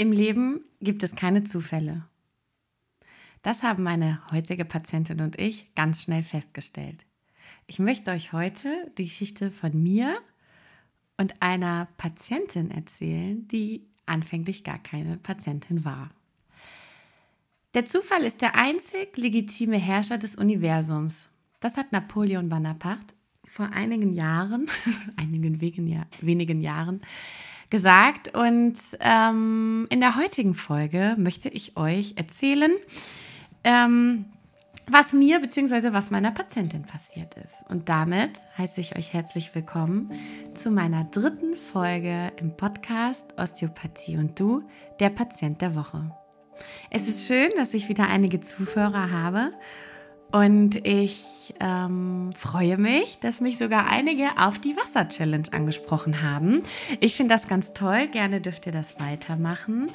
Im Leben gibt es keine Zufälle. Das haben meine heutige Patientin und ich ganz schnell festgestellt. Ich möchte euch heute die Geschichte von mir und einer Patientin erzählen, die anfänglich gar keine Patientin war. Der Zufall ist der einzig legitime Herrscher des Universums. Das hat Napoleon Bonaparte vor einigen Jahren, einigen wenigen Jahren, gesagt. Und ähm, in der heutigen Folge möchte ich euch erzählen, ähm, was mir bzw. was meiner Patientin passiert ist. Und damit heiße ich euch herzlich willkommen zu meiner dritten Folge im Podcast Osteopathie und du, der Patient der Woche. Es ist schön, dass ich wieder einige Zuhörer habe und ich ähm, freue mich, dass mich sogar einige auf die Wasser-Challenge angesprochen haben. Ich finde das ganz toll. Gerne dürft ihr das weitermachen.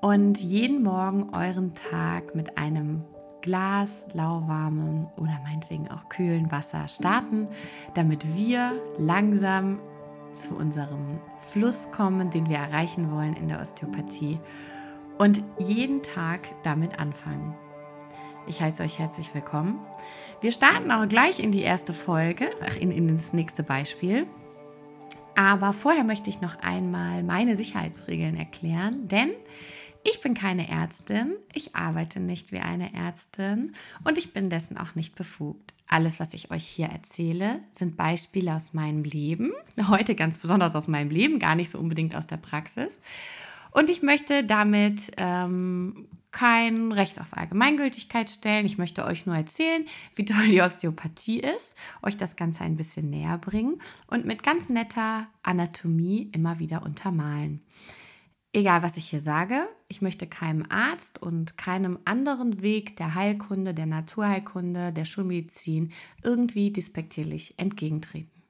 Und jeden Morgen euren Tag mit einem Glas lauwarmem oder meinetwegen auch kühlen Wasser starten, damit wir langsam zu unserem Fluss kommen, den wir erreichen wollen in der Osteopathie. Und jeden Tag damit anfangen. Ich heiße euch herzlich willkommen. Wir starten auch gleich in die erste Folge, ach, in, in das nächste Beispiel. Aber vorher möchte ich noch einmal meine Sicherheitsregeln erklären, denn ich bin keine Ärztin, ich arbeite nicht wie eine Ärztin und ich bin dessen auch nicht befugt. Alles, was ich euch hier erzähle, sind Beispiele aus meinem Leben, heute ganz besonders aus meinem Leben, gar nicht so unbedingt aus der Praxis. Und ich möchte damit ähm, kein Recht auf Allgemeingültigkeit stellen. Ich möchte euch nur erzählen, wie toll die Osteopathie ist, euch das Ganze ein bisschen näher bringen und mit ganz netter Anatomie immer wieder untermalen. Egal, was ich hier sage, ich möchte keinem Arzt und keinem anderen Weg der Heilkunde, der Naturheilkunde, der Schulmedizin irgendwie despektierlich entgegentreten.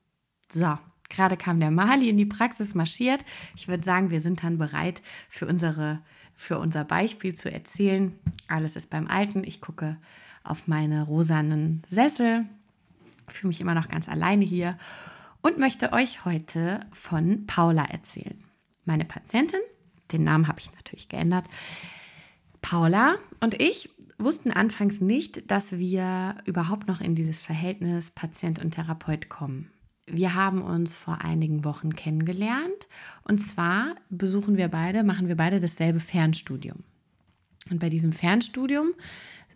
So, gerade kam der Mali in die Praxis marschiert. Ich würde sagen, wir sind dann bereit für unsere für unser Beispiel zu erzählen. Alles ist beim Alten. Ich gucke auf meine rosanen Sessel, fühle mich immer noch ganz alleine hier und möchte euch heute von Paula erzählen. Meine Patientin, den Namen habe ich natürlich geändert. Paula und ich wussten anfangs nicht, dass wir überhaupt noch in dieses Verhältnis Patient und Therapeut kommen wir haben uns vor einigen Wochen kennengelernt und zwar besuchen wir beide, machen wir beide dasselbe Fernstudium. Und bei diesem Fernstudium,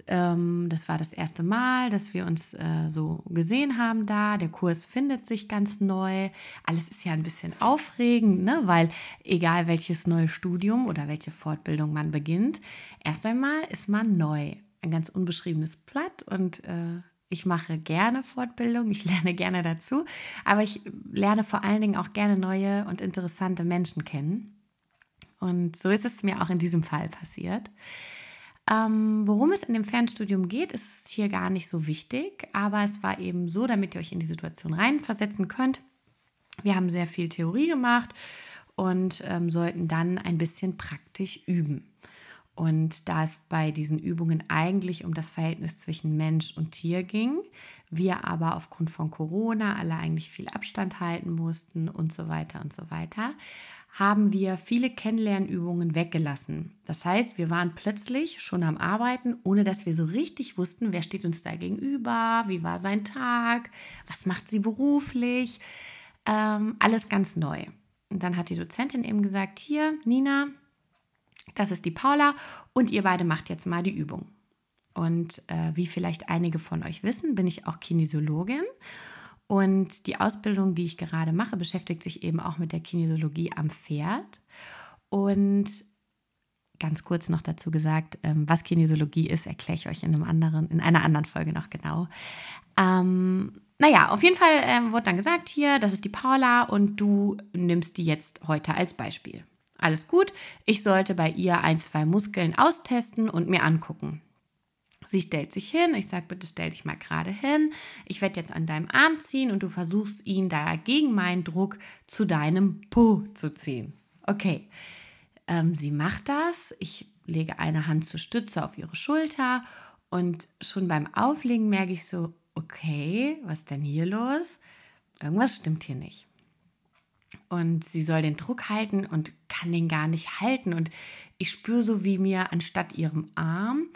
ähm, das war das erste Mal, dass wir uns äh, so gesehen haben da. Der Kurs findet sich ganz neu. Alles ist ja ein bisschen aufregend, ne? weil egal welches neue Studium oder welche Fortbildung man beginnt, erst einmal ist man neu. Ein ganz unbeschriebenes Blatt und äh, ich mache gerne Fortbildung, ich lerne gerne dazu, aber ich lerne vor allen Dingen auch gerne neue und interessante Menschen kennen. Und so ist es mir auch in diesem Fall passiert. Ähm, worum es in dem Fernstudium geht, ist hier gar nicht so wichtig, aber es war eben so, damit ihr euch in die Situation reinversetzen könnt. Wir haben sehr viel Theorie gemacht und ähm, sollten dann ein bisschen praktisch üben. Und da es bei diesen Übungen eigentlich um das Verhältnis zwischen Mensch und Tier ging, wir aber aufgrund von Corona alle eigentlich viel Abstand halten mussten und so weiter und so weiter, haben wir viele Kennenlernübungen weggelassen. Das heißt, wir waren plötzlich schon am Arbeiten, ohne dass wir so richtig wussten, wer steht uns da gegenüber, wie war sein Tag, was macht sie beruflich, ähm, alles ganz neu. Und dann hat die Dozentin eben gesagt, hier, Nina, das ist die Paula und ihr beide macht jetzt mal die Übung. Und äh, wie vielleicht einige von euch wissen, bin ich auch Kinesiologin. Und die Ausbildung, die ich gerade mache, beschäftigt sich eben auch mit der Kinesiologie am Pferd. Und ganz kurz noch dazu gesagt, ähm, was Kinesiologie ist, erkläre ich euch in, einem anderen, in einer anderen Folge noch genau. Ähm, naja, auf jeden Fall äh, wurde dann gesagt, hier, das ist die Paula und du nimmst die jetzt heute als Beispiel. Alles gut, ich sollte bei ihr ein, zwei Muskeln austesten und mir angucken. Sie stellt sich hin, ich sage, bitte stell dich mal gerade hin. Ich werde jetzt an deinem Arm ziehen und du versuchst ihn da gegen meinen Druck zu deinem Po zu ziehen. Okay, ähm, sie macht das. Ich lege eine Hand zur Stütze auf ihre Schulter und schon beim Auflegen merke ich so, okay, was ist denn hier los? Irgendwas stimmt hier nicht. Und sie soll den Druck halten und kann den gar nicht halten. Und ich spüre so, wie mir anstatt ihrem Arm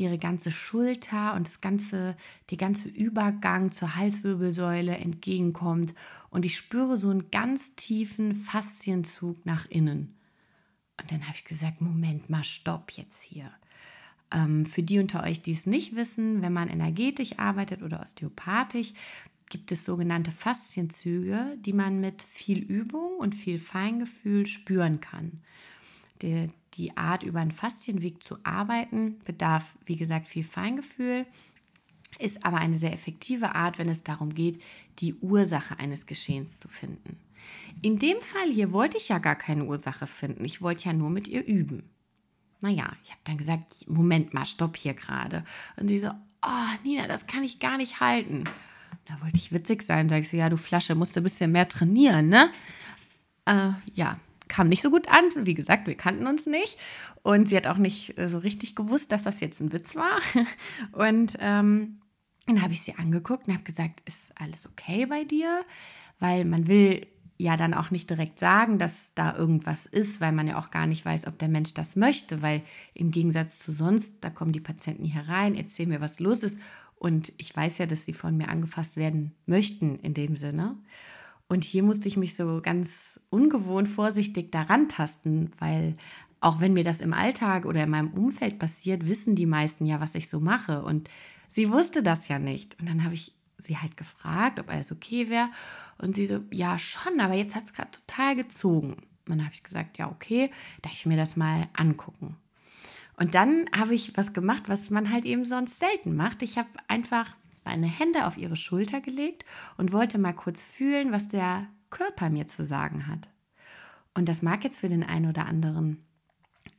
ihre ganze Schulter und das ganze, der ganze Übergang zur Halswirbelsäule entgegenkommt. Und ich spüre so einen ganz tiefen Faszienzug nach innen. Und dann habe ich gesagt, Moment mal, stopp jetzt hier. Ähm, für die unter euch, die es nicht wissen, wenn man energetisch arbeitet oder osteopathisch, gibt es sogenannte Faszienzüge, die man mit viel Übung und viel Feingefühl spüren kann. Die, die Art, über einen Faszienweg zu arbeiten, bedarf, wie gesagt, viel Feingefühl, ist aber eine sehr effektive Art, wenn es darum geht, die Ursache eines Geschehens zu finden. In dem Fall hier wollte ich ja gar keine Ursache finden. Ich wollte ja nur mit ihr üben. Naja, ich habe dann gesagt, Moment mal, stopp hier gerade. Und sie so, oh Nina, das kann ich gar nicht halten. Da wollte ich witzig sein, sag ich so, ja, du Flasche, musst ein bisschen mehr trainieren, ne? Äh, ja, kam nicht so gut an. Wie gesagt, wir kannten uns nicht. Und sie hat auch nicht äh, so richtig gewusst, dass das jetzt ein Witz war. Und ähm, dann habe ich sie angeguckt und habe gesagt, ist alles okay bei dir? Weil man will ja dann auch nicht direkt sagen, dass da irgendwas ist, weil man ja auch gar nicht weiß, ob der Mensch das möchte, weil im Gegensatz zu sonst, da kommen die Patienten hier rein, erzählen mir, was los ist und ich weiß ja, dass sie von mir angefasst werden möchten in dem Sinne. Und hier musste ich mich so ganz ungewohnt vorsichtig daran tasten, weil auch wenn mir das im Alltag oder in meinem Umfeld passiert, wissen die meisten ja, was ich so mache. Und sie wusste das ja nicht. Und dann habe ich sie halt gefragt, ob alles okay wäre. Und sie so, ja, schon, aber jetzt hat es gerade total gezogen. Und dann habe ich gesagt, ja, okay, darf ich mir das mal angucken. Und dann habe ich was gemacht, was man halt eben sonst selten macht. Ich habe einfach meine Hände auf ihre Schulter gelegt und wollte mal kurz fühlen, was der Körper mir zu sagen hat. Und das mag jetzt für den einen oder anderen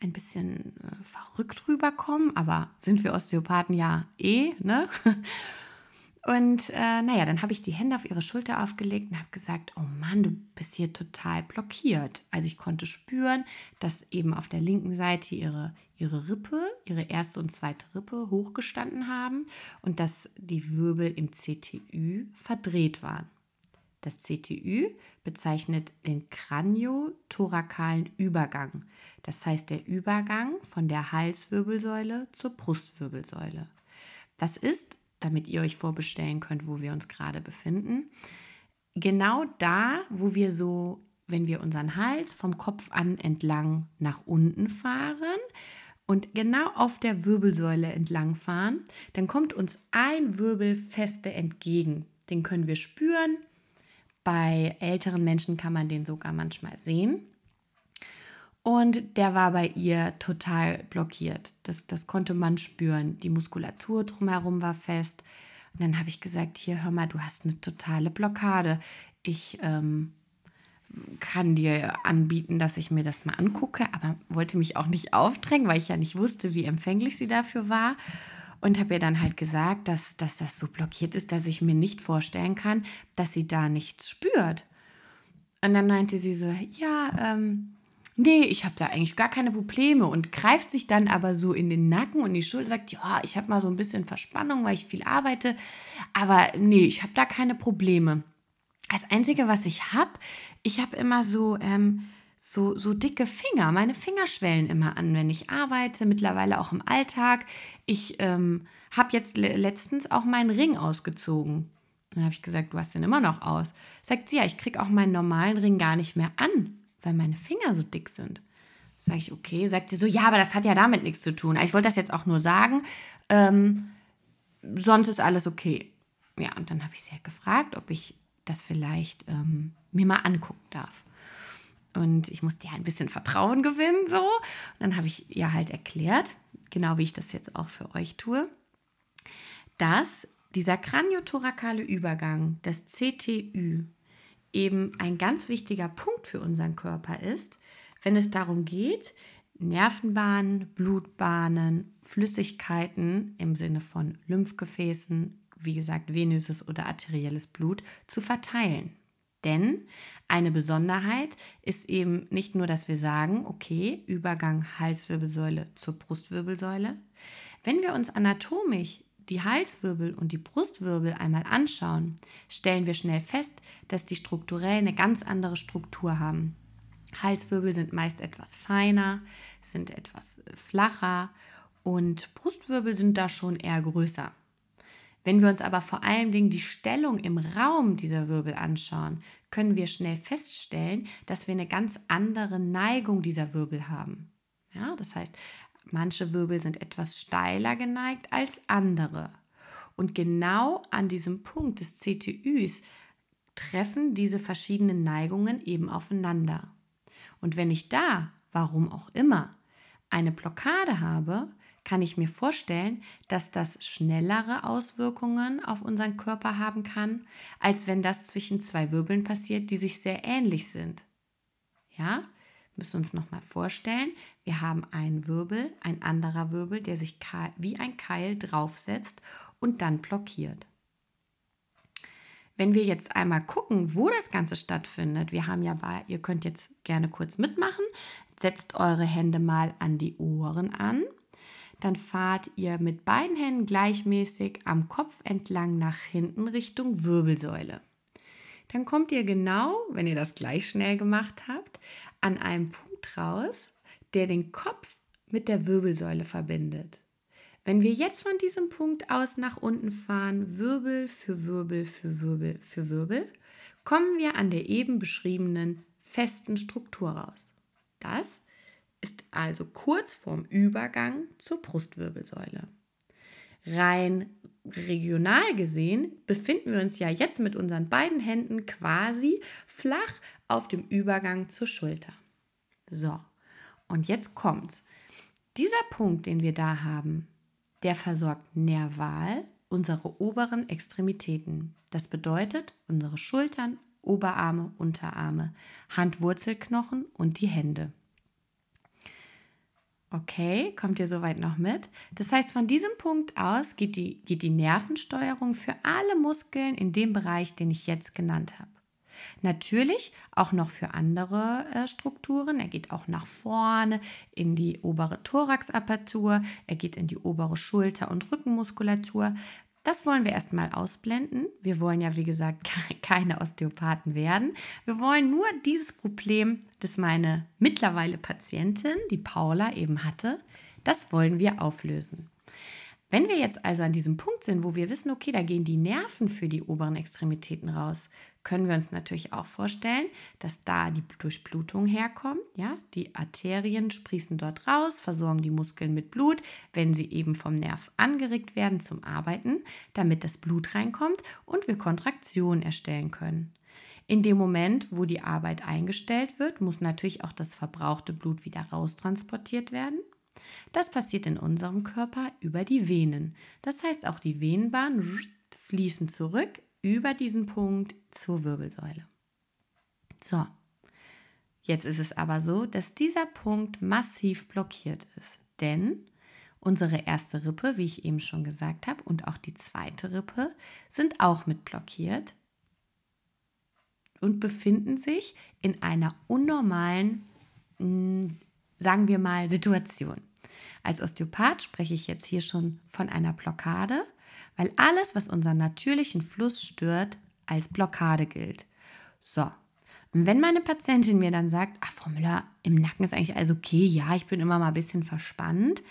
ein bisschen äh, verrückt rüberkommen, aber sind wir Osteopathen ja eh, ne? Und äh, naja, dann habe ich die Hände auf ihre Schulter aufgelegt und habe gesagt, oh Mann, du bist hier total blockiert. Also ich konnte spüren, dass eben auf der linken Seite ihre, ihre Rippe, ihre erste und zweite Rippe hochgestanden haben und dass die Wirbel im CTÜ verdreht waren. Das CTÜ bezeichnet den kraniotorakalen Übergang, das heißt der Übergang von der Halswirbelsäule zur Brustwirbelsäule. Das ist damit ihr euch vorbestellen könnt, wo wir uns gerade befinden. Genau da, wo wir so, wenn wir unseren Hals vom Kopf an entlang nach unten fahren und genau auf der Wirbelsäule entlang fahren, dann kommt uns ein Wirbel feste entgegen. Den können wir spüren. Bei älteren Menschen kann man den sogar manchmal sehen. Und der war bei ihr total blockiert. Das, das konnte man spüren. Die Muskulatur drumherum war fest. Und dann habe ich gesagt, hier, hör mal, du hast eine totale Blockade. Ich ähm, kann dir anbieten, dass ich mir das mal angucke, aber wollte mich auch nicht aufdrängen, weil ich ja nicht wusste, wie empfänglich sie dafür war. Und habe ihr dann halt gesagt, dass, dass das so blockiert ist, dass ich mir nicht vorstellen kann, dass sie da nichts spürt. Und dann meinte sie so, ja, ähm, nee, ich habe da eigentlich gar keine Probleme und greift sich dann aber so in den Nacken und die Schulter sagt, ja, ich habe mal so ein bisschen Verspannung, weil ich viel arbeite, aber nee, ich habe da keine Probleme. Das Einzige, was ich habe, ich habe immer so, ähm, so, so dicke Finger. Meine Finger schwellen immer an, wenn ich arbeite, mittlerweile auch im Alltag. Ich ähm, habe jetzt letztens auch meinen Ring ausgezogen. Dann habe ich gesagt, du hast den immer noch aus. Sagt sie, ja, ich kriege auch meinen normalen Ring gar nicht mehr an weil meine Finger so dick sind. Sage ich, okay. Sagt sie so, ja, aber das hat ja damit nichts zu tun. Ich wollte das jetzt auch nur sagen. Ähm, sonst ist alles okay. Ja, und dann habe ich sie halt gefragt, ob ich das vielleicht ähm, mir mal angucken darf. Und ich musste ja ein bisschen Vertrauen gewinnen, so. Und dann habe ich ihr halt erklärt, genau wie ich das jetzt auch für euch tue, dass dieser kraniotorakale Übergang, das CTÜ, eben ein ganz wichtiger Punkt für unseren Körper ist, wenn es darum geht, Nervenbahnen, Blutbahnen, Flüssigkeiten im Sinne von Lymphgefäßen, wie gesagt venöses oder arterielles Blut, zu verteilen. Denn eine Besonderheit ist eben nicht nur, dass wir sagen, okay, Übergang Halswirbelsäule zur Brustwirbelsäule. Wenn wir uns anatomisch die Halswirbel und die Brustwirbel einmal anschauen, stellen wir schnell fest, dass die strukturell eine ganz andere Struktur haben. Halswirbel sind meist etwas feiner, sind etwas flacher und Brustwirbel sind da schon eher größer. Wenn wir uns aber vor allen Dingen die Stellung im Raum dieser Wirbel anschauen, können wir schnell feststellen, dass wir eine ganz andere Neigung dieser Wirbel haben. Ja, das heißt, manche Wirbel sind etwas steiler geneigt als andere. Und genau an diesem Punkt des CTÜs treffen diese verschiedenen Neigungen eben aufeinander. Und wenn ich da, warum auch immer, eine Blockade habe, kann ich mir vorstellen, dass das schnellere Auswirkungen auf unseren Körper haben kann, als wenn das zwischen zwei Wirbeln passiert, die sich sehr ähnlich sind. Ja, müssen uns noch mal vorstellen, wir haben einen Wirbel, ein anderer Wirbel, der sich wie ein Keil draufsetzt und dann blockiert. Wenn wir jetzt einmal gucken, wo das Ganze stattfindet, wir haben ja bei, ihr könnt jetzt gerne kurz mitmachen, setzt eure Hände mal an die Ohren an dann fahrt ihr mit beiden Händen gleichmäßig am Kopf entlang nach hinten Richtung Wirbelsäule. Dann kommt ihr genau, wenn ihr das gleich schnell gemacht habt, an einem Punkt raus, der den Kopf mit der Wirbelsäule verbindet. Wenn wir jetzt von diesem Punkt aus nach unten fahren, Wirbel für Wirbel für Wirbel für Wirbel, kommen wir an der eben beschriebenen festen Struktur raus. Das ist also kurz vorm Übergang zur Brustwirbelsäule. Rein regional gesehen befinden wir uns ja jetzt mit unseren beiden Händen quasi flach auf dem Übergang zur Schulter. So, und jetzt kommt's. Dieser Punkt, den wir da haben, der versorgt nerval unsere oberen Extremitäten. Das bedeutet unsere Schultern, Oberarme, Unterarme, Handwurzelknochen und die Hände. Okay, kommt ihr soweit noch mit? Das heißt, von diesem Punkt aus geht die, geht die Nervensteuerung für alle Muskeln in dem Bereich, den ich jetzt genannt habe. Natürlich auch noch für andere äh, Strukturen. Er geht auch nach vorne in die obere Thoraxapertur, er geht in die obere Schulter- und Rückenmuskulatur. Das wollen wir erstmal ausblenden. Wir wollen ja, wie gesagt, keine Osteopathen werden. Wir wollen nur dieses Problem, das meine mittlerweile Patientin, die Paula, eben hatte, das wollen wir auflösen. Wenn wir jetzt also an diesem Punkt sind, wo wir wissen, okay, da gehen die Nerven für die oberen Extremitäten raus, können wir uns natürlich auch vorstellen, dass da die Durchblutung herkommt. Ja, die Arterien sprießen dort raus, versorgen die Muskeln mit Blut, wenn sie eben vom Nerv angeregt werden zum Arbeiten, damit das Blut reinkommt und wir Kontraktionen erstellen können. In dem Moment, wo die Arbeit eingestellt wird, muss natürlich auch das verbrauchte Blut wieder raustransportiert werden. Das passiert in unserem Körper über die Venen. Das heißt, auch die Venenbahnen fließen zurück über diesen Punkt zur Wirbelsäule. So, jetzt ist es aber so, dass dieser Punkt massiv blockiert ist, denn unsere erste Rippe, wie ich eben schon gesagt habe, und auch die zweite Rippe sind auch mit blockiert und befinden sich in einer unnormalen, hm, sagen wir mal, Situation. Als Osteopath spreche ich jetzt hier schon von einer Blockade, weil alles, was unseren natürlichen Fluss stört, als Blockade gilt. So, und wenn meine Patientin mir dann sagt, ach Frau Müller, im Nacken ist eigentlich alles okay, ja, ich bin immer mal ein bisschen verspannt,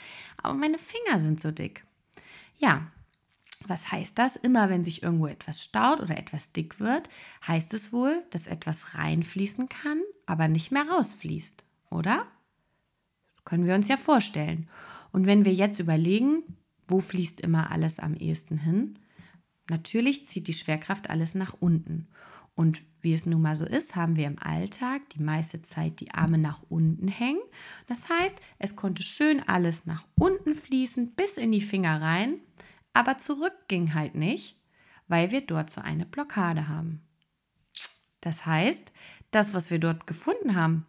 aber meine Finger sind so dick. Ja, was heißt das? Immer wenn sich irgendwo etwas staut oder etwas dick wird, heißt es wohl, dass etwas reinfließen kann, aber nicht mehr rausfließt, oder? Das können wir uns ja vorstellen. Und wenn wir jetzt überlegen, wo fließt immer alles am ehesten hin? Natürlich zieht die Schwerkraft alles nach unten. Und wie es nun mal so ist, haben wir im Alltag die meiste Zeit die Arme nach unten hängen. Das heißt, es konnte schön alles nach unten fließen, bis in die Finger rein, aber zurück ging halt nicht, weil wir dort so eine Blockade haben. Das heißt, das, was wir dort gefunden haben,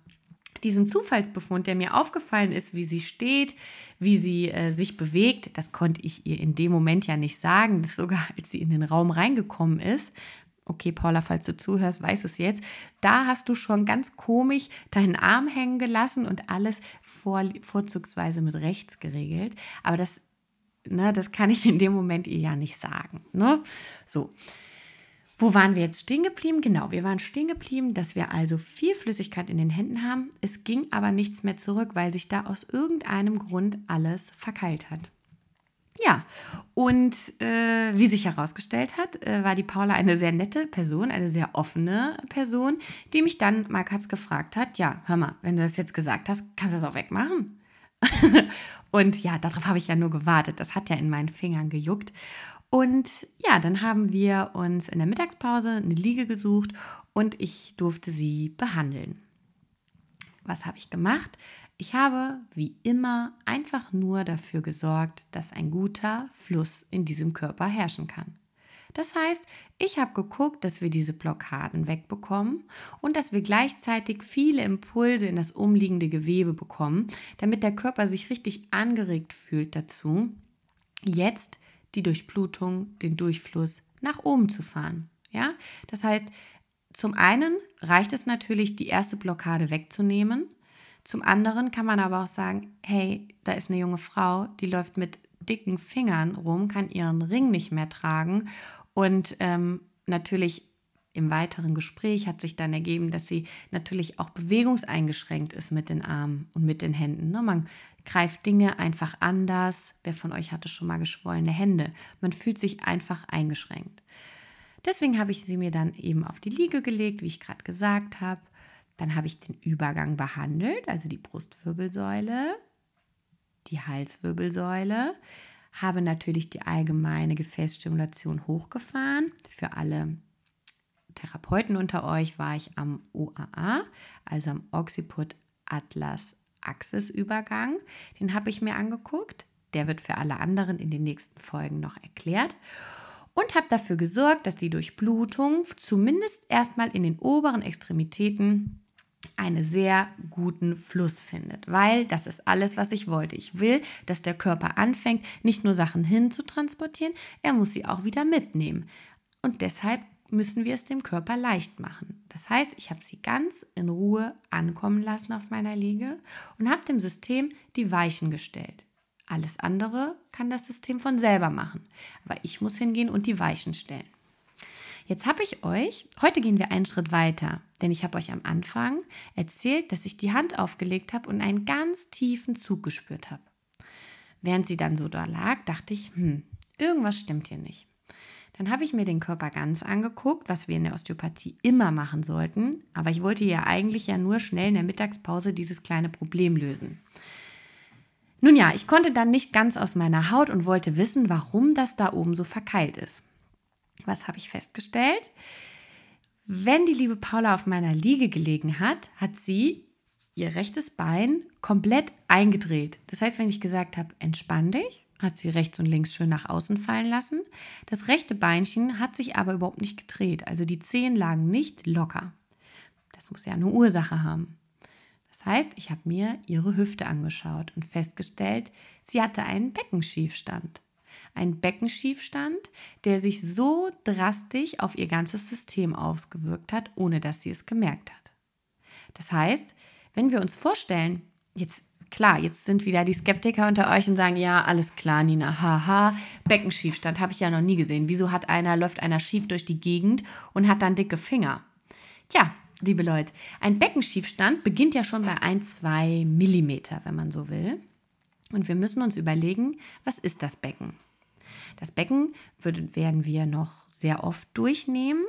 diesen Zufallsbefund, der mir aufgefallen ist, wie sie steht, wie sie äh, sich bewegt, das konnte ich ihr in dem Moment ja nicht sagen. Sogar, als sie in den Raum reingekommen ist. Okay, Paula, falls du zuhörst, weißt es jetzt. Da hast du schon ganz komisch deinen Arm hängen gelassen und alles vor, vorzugsweise mit rechts geregelt. Aber das ne, das kann ich in dem Moment ihr ja nicht sagen. Ne? So. Wo waren wir jetzt stehen geblieben? Genau, wir waren stehen geblieben, dass wir also viel Flüssigkeit in den Händen haben. Es ging aber nichts mehr zurück, weil sich da aus irgendeinem Grund alles verkeilt hat. Ja, und äh, wie sich herausgestellt hat, äh, war die Paula eine sehr nette Person, eine sehr offene Person, die mich dann mal kurz gefragt hat, ja, hör mal, wenn du das jetzt gesagt hast, kannst du das auch wegmachen? und ja, darauf habe ich ja nur gewartet. Das hat ja in meinen Fingern gejuckt. Und ja, dann haben wir uns in der Mittagspause eine Liege gesucht und ich durfte sie behandeln. Was habe ich gemacht? Ich habe, wie immer, einfach nur dafür gesorgt, dass ein guter Fluss in diesem Körper herrschen kann. Das heißt, ich habe geguckt, dass wir diese Blockaden wegbekommen und dass wir gleichzeitig viele Impulse in das umliegende Gewebe bekommen, damit der Körper sich richtig angeregt fühlt dazu, jetzt die Durchblutung, den Durchfluss nach oben zu fahren. Ja, das heißt, zum einen reicht es natürlich, die erste Blockade wegzunehmen, zum anderen kann man aber auch sagen, hey, da ist eine junge Frau, die läuft mit dicken Fingern rum, kann ihren Ring nicht mehr tragen und ähm, natürlich im weiteren Gespräch hat sich dann ergeben, dass sie natürlich auch bewegungseingeschränkt ist mit den Armen und mit den Händen. Ne? Man greift Dinge einfach anders. Wer von euch hatte schon mal geschwollene Hände? Man fühlt sich einfach eingeschränkt. Deswegen habe ich sie mir dann eben auf die Liege gelegt, wie ich gerade gesagt habe. Dann habe ich den Übergang behandelt, also die Brustwirbelsäule, die Halswirbelsäule, habe natürlich die allgemeine Gefäßstimulation hochgefahren. Für alle Therapeuten unter euch war ich am OAA, also am Occiput Atlas Axis Übergang. Den habe ich mir angeguckt. Der wird für alle anderen in den nächsten Folgen noch erklärt. Und habe dafür gesorgt, dass die Durchblutung zumindest erstmal in den oberen Extremitäten einen sehr guten Fluss findet, weil das ist alles, was ich wollte. Ich will, dass der Körper anfängt, nicht nur Sachen hin zu transportieren, er muss sie auch wieder mitnehmen. Und deshalb müssen wir es dem Körper leicht machen. Das heißt, ich habe sie ganz in Ruhe ankommen lassen auf meiner Liege und habe dem System die Weichen gestellt. Alles andere kann das System von selber machen, aber ich muss hingehen und die Weichen stellen. Jetzt habe ich euch, heute gehen wir einen Schritt weiter, denn ich habe euch am Anfang erzählt, dass ich die Hand aufgelegt habe und einen ganz tiefen Zug gespürt habe. Während sie dann so da lag, dachte ich, hm, irgendwas stimmt hier nicht. Dann habe ich mir den Körper ganz angeguckt, was wir in der Osteopathie immer machen sollten, aber ich wollte ja eigentlich ja nur schnell in der Mittagspause dieses kleine Problem lösen. Nun ja, ich konnte dann nicht ganz aus meiner Haut und wollte wissen, warum das da oben so verkeilt ist. Was habe ich festgestellt? Wenn die liebe Paula auf meiner Liege gelegen hat, hat sie ihr rechtes Bein komplett eingedreht. Das heißt, wenn ich gesagt habe, entspann dich, hat sie rechts und links schön nach außen fallen lassen. Das rechte Beinchen hat sich aber überhaupt nicht gedreht. Also die Zehen lagen nicht locker. Das muss ja eine Ursache haben. Das heißt, ich habe mir ihre Hüfte angeschaut und festgestellt, sie hatte einen Beckenschiefstand ein Beckenschiefstand, der sich so drastisch auf ihr ganzes System ausgewirkt hat, ohne dass sie es gemerkt hat. Das heißt, wenn wir uns vorstellen, jetzt klar, jetzt sind wieder die Skeptiker unter euch und sagen, ja, alles klar, Nina, haha, Beckenschiefstand habe ich ja noch nie gesehen. Wieso hat einer, läuft einer schief durch die Gegend und hat dann dicke Finger? Tja, liebe Leute, ein Beckenschiefstand beginnt ja schon bei 1, 2 Millimeter, wenn man so will. Und wir müssen uns überlegen, was ist das Becken? Das Becken werden wir noch sehr oft durchnehmen,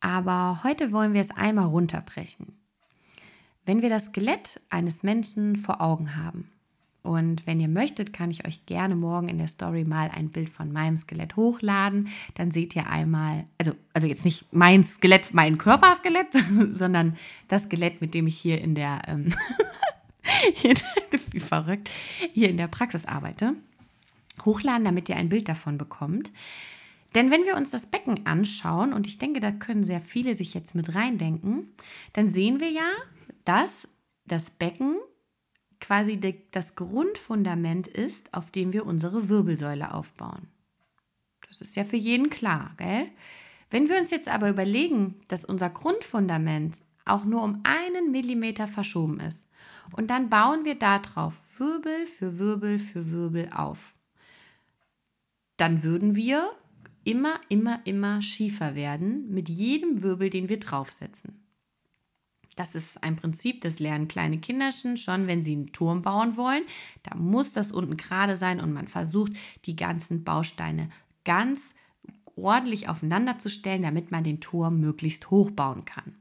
aber heute wollen wir es einmal runterbrechen. Wenn wir das Skelett eines Menschen vor Augen haben, und wenn ihr möchtet, kann ich euch gerne morgen in der Story mal ein Bild von meinem Skelett hochladen. Dann seht ihr einmal, also, also jetzt nicht mein Skelett, mein Körperskelett, sondern das Skelett, mit dem ich hier in der, ähm, hier, wie verrückt, hier in der Praxis arbeite hochladen, damit ihr ein Bild davon bekommt. Denn wenn wir uns das Becken anschauen, und ich denke, da können sehr viele sich jetzt mit reindenken, dann sehen wir ja, dass das Becken quasi das Grundfundament ist, auf dem wir unsere Wirbelsäule aufbauen. Das ist ja für jeden klar, gell? Wenn wir uns jetzt aber überlegen, dass unser Grundfundament auch nur um einen Millimeter verschoben ist und dann bauen wir darauf Wirbel für Wirbel für Wirbel auf dann würden wir immer, immer, immer schiefer werden mit jedem Wirbel, den wir draufsetzen. Das ist ein Prinzip, das lernen kleine Kinderchen schon, wenn sie einen Turm bauen wollen. Da muss das unten gerade sein und man versucht, die ganzen Bausteine ganz ordentlich aufeinander zu stellen, damit man den Turm möglichst hoch bauen kann.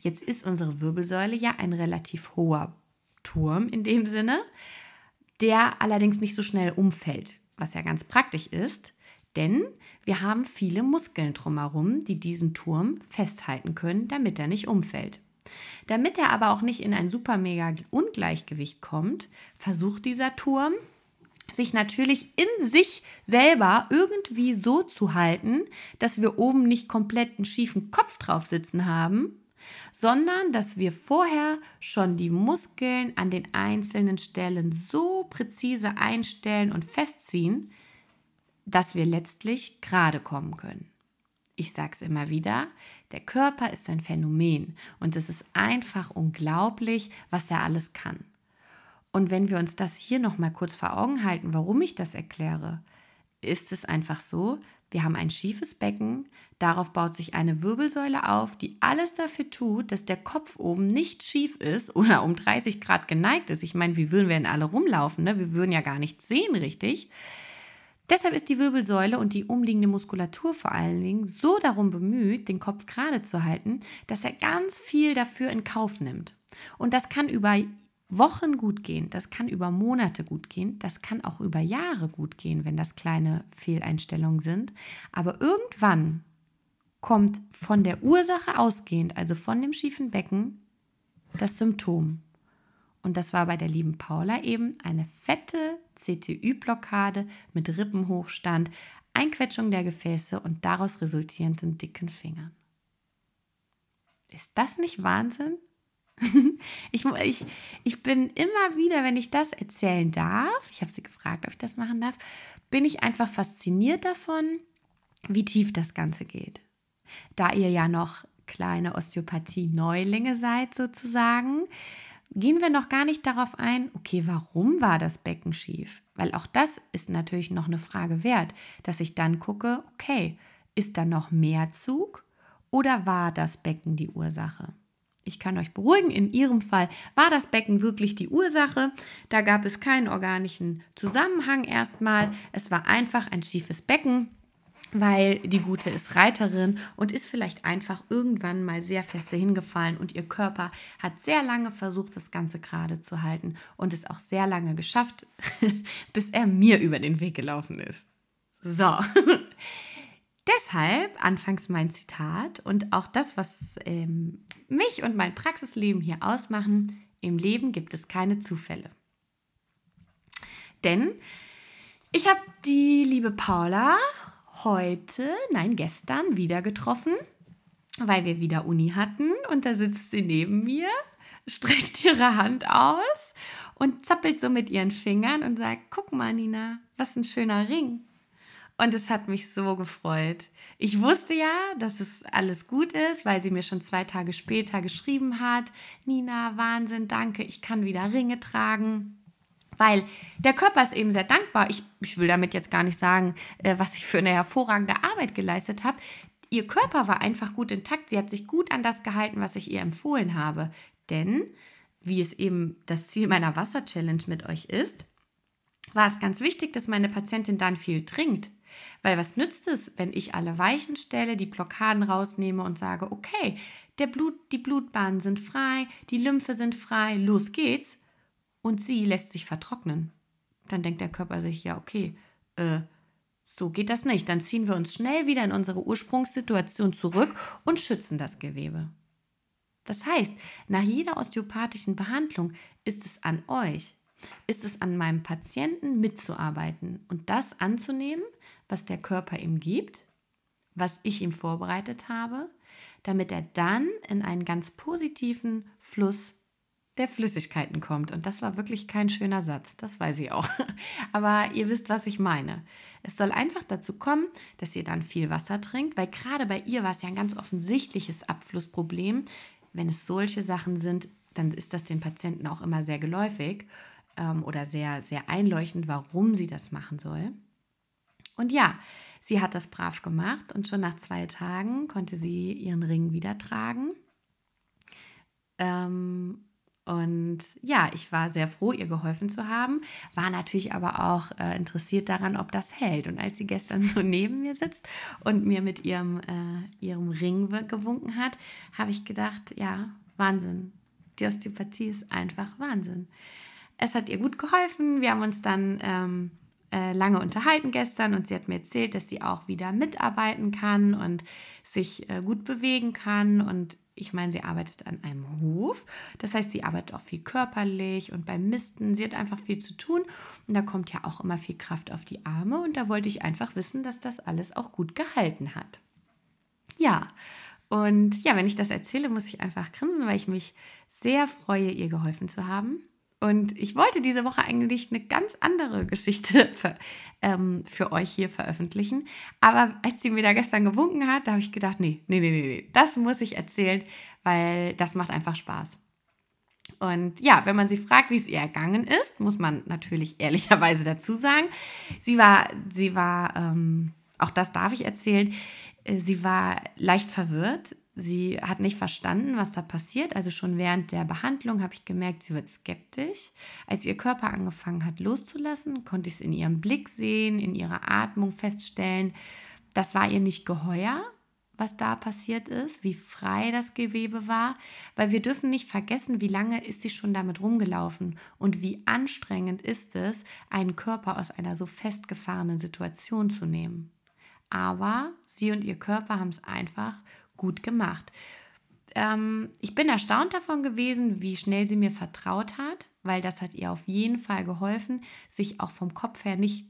Jetzt ist unsere Wirbelsäule ja ein relativ hoher Turm in dem Sinne, der allerdings nicht so schnell umfällt, was ja ganz praktisch ist, denn wir haben viele Muskeln drumherum, die diesen Turm festhalten können, damit er nicht umfällt. Damit er aber auch nicht in ein super mega Ungleichgewicht kommt, versucht dieser Turm sich natürlich in sich selber irgendwie so zu halten, dass wir oben nicht komplett einen schiefen Kopf drauf sitzen haben, sondern dass wir vorher schon die Muskeln an den einzelnen Stellen so präzise einstellen und festziehen, dass wir letztlich gerade kommen können. Ich sage es immer wieder, der Körper ist ein Phänomen und es ist einfach unglaublich, was er alles kann. Und wenn wir uns das hier noch mal kurz vor Augen halten, warum ich das erkläre, ist es einfach so, wir haben ein schiefes Becken, darauf baut sich eine Wirbelsäule auf, die alles dafür tut, dass der Kopf oben nicht schief ist oder um 30 Grad geneigt ist. Ich meine, wie würden wir denn alle rumlaufen? Ne? Wir würden ja gar nichts sehen, richtig? Deshalb ist die Wirbelsäule und die umliegende Muskulatur vor allen Dingen so darum bemüht, den Kopf gerade zu halten, dass er ganz viel dafür in Kauf nimmt. Und das kann über Wochen gut gehen, das kann über Monate gut gehen, das kann auch über Jahre gut gehen, wenn das kleine Fehleinstellungen sind. Aber irgendwann kommt von der Ursache ausgehend, also von dem schiefen Becken, das Symptom. Und das war bei der lieben Paula eben eine fette CTÜ-Blockade mit Rippenhochstand, Einquetschung der Gefäße und daraus resultierenden dicken Fingern. Ist das nicht Wahnsinn? ich, ich, ich bin immer wieder, wenn ich das erzählen darf, ich habe sie gefragt, ob ich das machen darf, bin ich einfach fasziniert davon, wie tief das Ganze geht. Da ihr ja noch kleine Osteopathie-Neulinge seid sozusagen, gehen wir noch gar nicht darauf ein, okay, warum war das Becken schief? Weil auch das ist natürlich noch eine Frage wert, dass ich dann gucke, okay, ist da noch mehr Zug oder war das Becken die Ursache? Ich kann euch beruhigen, in Ihrem Fall war das Becken wirklich die Ursache. Da gab es keinen organischen Zusammenhang erstmal. Es war einfach ein schiefes Becken, weil die Gute ist Reiterin und ist vielleicht einfach irgendwann mal sehr feste hingefallen und ihr Körper hat sehr lange versucht, das Ganze gerade zu halten und es auch sehr lange geschafft, bis er mir über den Weg gelaufen ist. So. Deshalb anfangs mein Zitat und auch das, was ähm, mich und mein Praxisleben hier ausmachen. Im Leben gibt es keine Zufälle. Denn ich habe die liebe Paula heute, nein, gestern wieder getroffen, weil wir wieder Uni hatten und da sitzt sie neben mir, streckt ihre Hand aus und zappelt so mit ihren Fingern und sagt, guck mal, Nina, was ein schöner Ring. Und es hat mich so gefreut. Ich wusste ja, dass es alles gut ist, weil sie mir schon zwei Tage später geschrieben hat, Nina, Wahnsinn, danke, ich kann wieder Ringe tragen. Weil der Körper ist eben sehr dankbar. Ich, ich will damit jetzt gar nicht sagen, äh, was ich für eine hervorragende Arbeit geleistet habe. Ihr Körper war einfach gut intakt. Sie hat sich gut an das gehalten, was ich ihr empfohlen habe. Denn, wie es eben das Ziel meiner Wasser-Challenge mit euch ist, war es ganz wichtig, dass meine Patientin dann viel trinkt. Weil was nützt es, wenn ich alle Weichen stelle, die Blockaden rausnehme und sage, okay, der Blut, die Blutbahnen sind frei, die Lymphe sind frei, los geht's. Und sie lässt sich vertrocknen. Dann denkt der Körper sich, ja, okay, äh, so geht das nicht. Dann ziehen wir uns schnell wieder in unsere Ursprungssituation zurück und schützen das Gewebe. Das heißt, nach jeder osteopathischen Behandlung ist es an euch, ist es an meinem Patienten mitzuarbeiten und das anzunehmen, was der Körper ihm gibt, was ich ihm vorbereitet habe, damit er dann in einen ganz positiven Fluss der Flüssigkeiten kommt. Und das war wirklich kein schöner Satz, das weiß ich auch. Aber ihr wisst, was ich meine. Es soll einfach dazu kommen, dass ihr dann viel Wasser trinkt, weil gerade bei ihr war es ja ein ganz offensichtliches Abflussproblem. Wenn es solche Sachen sind, dann ist das den Patienten auch immer sehr geläufig ähm, oder sehr, sehr einleuchtend, warum sie das machen soll. Und ja, sie hat das brav gemacht und schon nach zwei Tagen konnte sie ihren Ring wieder tragen. Ähm, und ja, ich war sehr froh, ihr geholfen zu haben, war natürlich aber auch äh, interessiert daran, ob das hält. Und als sie gestern so neben mir sitzt und mir mit ihrem, äh, ihrem Ring gewunken hat, habe ich gedacht, ja, Wahnsinn. Die Osteopathie ist einfach Wahnsinn. Es hat ihr gut geholfen. Wir haben uns dann ähm, äh, lange unterhalten gestern und sie hat mir erzählt, dass sie auch wieder mitarbeiten kann und sich äh, gut bewegen kann und ich meine, sie arbeitet an einem Hof. Das heißt, sie arbeitet auch viel körperlich und beim Misten. Sie hat einfach viel zu tun. Und da kommt ja auch immer viel Kraft auf die Arme. Und da wollte ich einfach wissen, dass das alles auch gut gehalten hat. Ja, und ja, wenn ich das erzähle, muss ich einfach grinsen, weil ich mich sehr freue, ihr geholfen zu haben. Und ich wollte diese Woche eigentlich eine ganz andere Geschichte für, ähm, für euch hier veröffentlichen. Aber als sie mir da gestern gewunken hat, da habe ich gedacht, nee, nee, nee, nee, das muss ich erzählen, weil das macht einfach Spaß. Und ja, wenn man sie fragt, wie es ihr ergangen ist, muss man natürlich ehrlicherweise dazu sagen, sie war, sie war, ähm, auch das darf ich erzählen, äh, sie war leicht verwirrt. Sie hat nicht verstanden, was da passiert. Also schon während der Behandlung habe ich gemerkt, sie wird skeptisch. Als ihr Körper angefangen hat loszulassen, konnte ich es in ihrem Blick sehen, in ihrer Atmung feststellen. Das war ihr nicht geheuer, was da passiert ist, wie frei das Gewebe war, weil wir dürfen nicht vergessen, wie lange ist sie schon damit rumgelaufen und wie anstrengend ist es, einen Körper aus einer so festgefahrenen Situation zu nehmen. Aber sie und ihr Körper haben es einfach gut gemacht. Ähm, ich bin erstaunt davon gewesen, wie schnell sie mir vertraut hat, weil das hat ihr auf jeden Fall geholfen, sich auch vom Kopf her nicht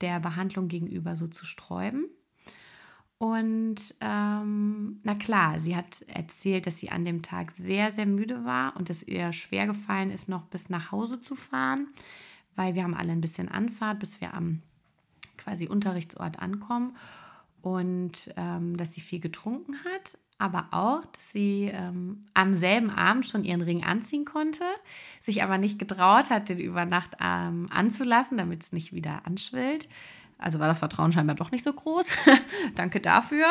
der Behandlung gegenüber so zu sträuben. Und ähm, na klar, sie hat erzählt, dass sie an dem Tag sehr, sehr müde war und es ihr schwer gefallen ist, noch bis nach Hause zu fahren, weil wir haben alle ein bisschen Anfahrt, bis wir am quasi Unterrichtsort ankommen und ähm, dass sie viel getrunken hat, aber auch, dass sie ähm, am selben Abend schon ihren Ring anziehen konnte, sich aber nicht getraut hat, den über Nacht ähm, anzulassen, damit es nicht wieder anschwillt. Also war das Vertrauen scheinbar doch nicht so groß. Danke dafür.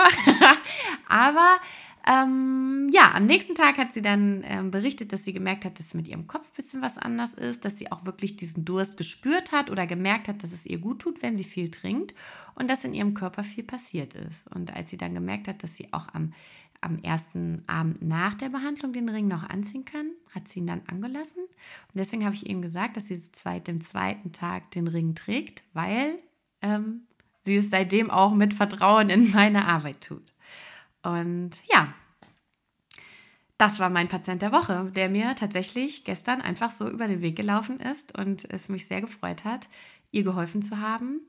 aber ähm, ja, am nächsten Tag hat sie dann ähm, berichtet, dass sie gemerkt hat, dass mit ihrem Kopf ein bisschen was anders ist, dass sie auch wirklich diesen Durst gespürt hat oder gemerkt hat, dass es ihr gut tut, wenn sie viel trinkt und dass in ihrem Körper viel passiert ist. Und als sie dann gemerkt hat, dass sie auch am, am ersten Abend nach der Behandlung den Ring noch anziehen kann, hat sie ihn dann angelassen. Und deswegen habe ich ihnen gesagt, dass sie seit dem zweiten Tag den Ring trägt, weil ähm, sie es seitdem auch mit Vertrauen in meine Arbeit tut. Und ja, das war mein Patient der Woche, der mir tatsächlich gestern einfach so über den Weg gelaufen ist und es mich sehr gefreut hat, ihr geholfen zu haben.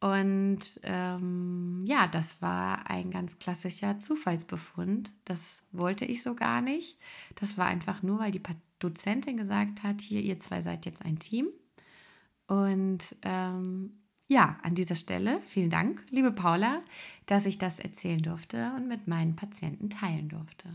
Und ähm, ja, das war ein ganz klassischer Zufallsbefund. Das wollte ich so gar nicht. Das war einfach nur, weil die Dozentin gesagt hat, hier, ihr zwei seid jetzt ein Team. Und ähm, ja, an dieser Stelle vielen Dank, liebe Paula, dass ich das erzählen durfte und mit meinen Patienten teilen durfte.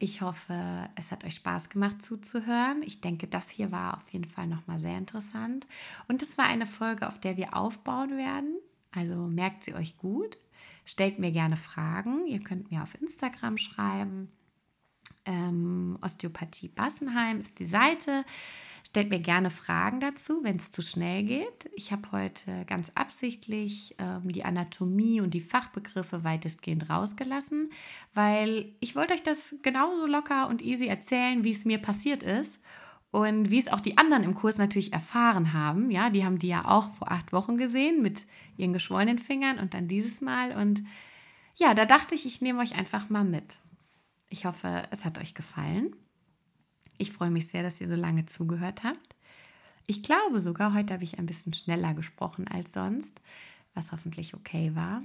Ich hoffe, es hat euch Spaß gemacht zuzuhören. Ich denke, das hier war auf jeden Fall nochmal sehr interessant. Und es war eine Folge, auf der wir aufbauen werden. Also merkt sie euch gut. Stellt mir gerne Fragen. Ihr könnt mir auf Instagram schreiben. Ähm, Osteopathie Bassenheim ist die Seite. Stellt mir gerne Fragen dazu, wenn es zu schnell geht. Ich habe heute ganz absichtlich ähm, die Anatomie und die Fachbegriffe weitestgehend rausgelassen, weil ich wollte euch das genauso locker und easy erzählen, wie es mir passiert ist und wie es auch die anderen im Kurs natürlich erfahren haben. Ja, die haben die ja auch vor acht Wochen gesehen mit ihren geschwollenen Fingern und dann dieses Mal. Und ja, da dachte ich, ich nehme euch einfach mal mit. Ich hoffe, es hat euch gefallen. Ich freue mich sehr, dass ihr so lange zugehört habt. Ich glaube sogar, heute habe ich ein bisschen schneller gesprochen als sonst, was hoffentlich okay war.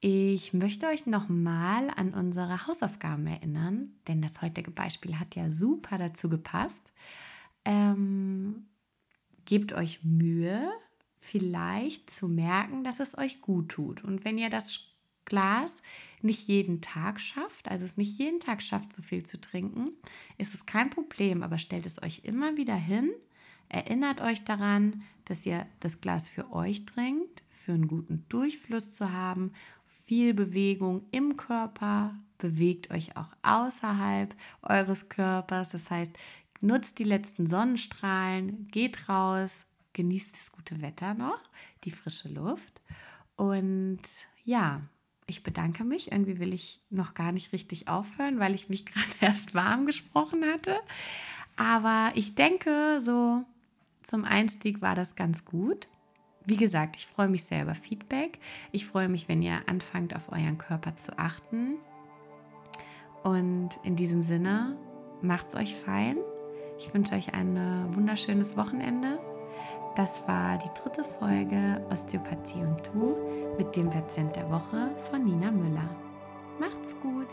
Ich möchte euch nochmal an unsere Hausaufgaben erinnern, denn das heutige Beispiel hat ja super dazu gepasst. Ähm, gebt euch Mühe, vielleicht zu merken, dass es euch gut tut. Und wenn ihr das Glas nicht jeden Tag schafft, also es nicht jeden Tag schafft, so viel zu trinken, ist es kein Problem, aber stellt es euch immer wieder hin, erinnert euch daran, dass ihr das Glas für euch trinkt, für einen guten Durchfluss zu haben, viel Bewegung im Körper, bewegt euch auch außerhalb eures Körpers. Das heißt, nutzt die letzten Sonnenstrahlen, geht raus, genießt das gute Wetter noch, die frische Luft. Und ja, ich bedanke mich. Irgendwie will ich noch gar nicht richtig aufhören, weil ich mich gerade erst warm gesprochen hatte. Aber ich denke, so zum Einstieg war das ganz gut. Wie gesagt, ich freue mich sehr über Feedback. Ich freue mich, wenn ihr anfangt, auf euren Körper zu achten. Und in diesem Sinne, macht's euch fein. Ich wünsche euch ein wunderschönes Wochenende. Das war die dritte Folge Osteopathie und Du mit dem Patient der Woche von Nina Müller. Macht's gut!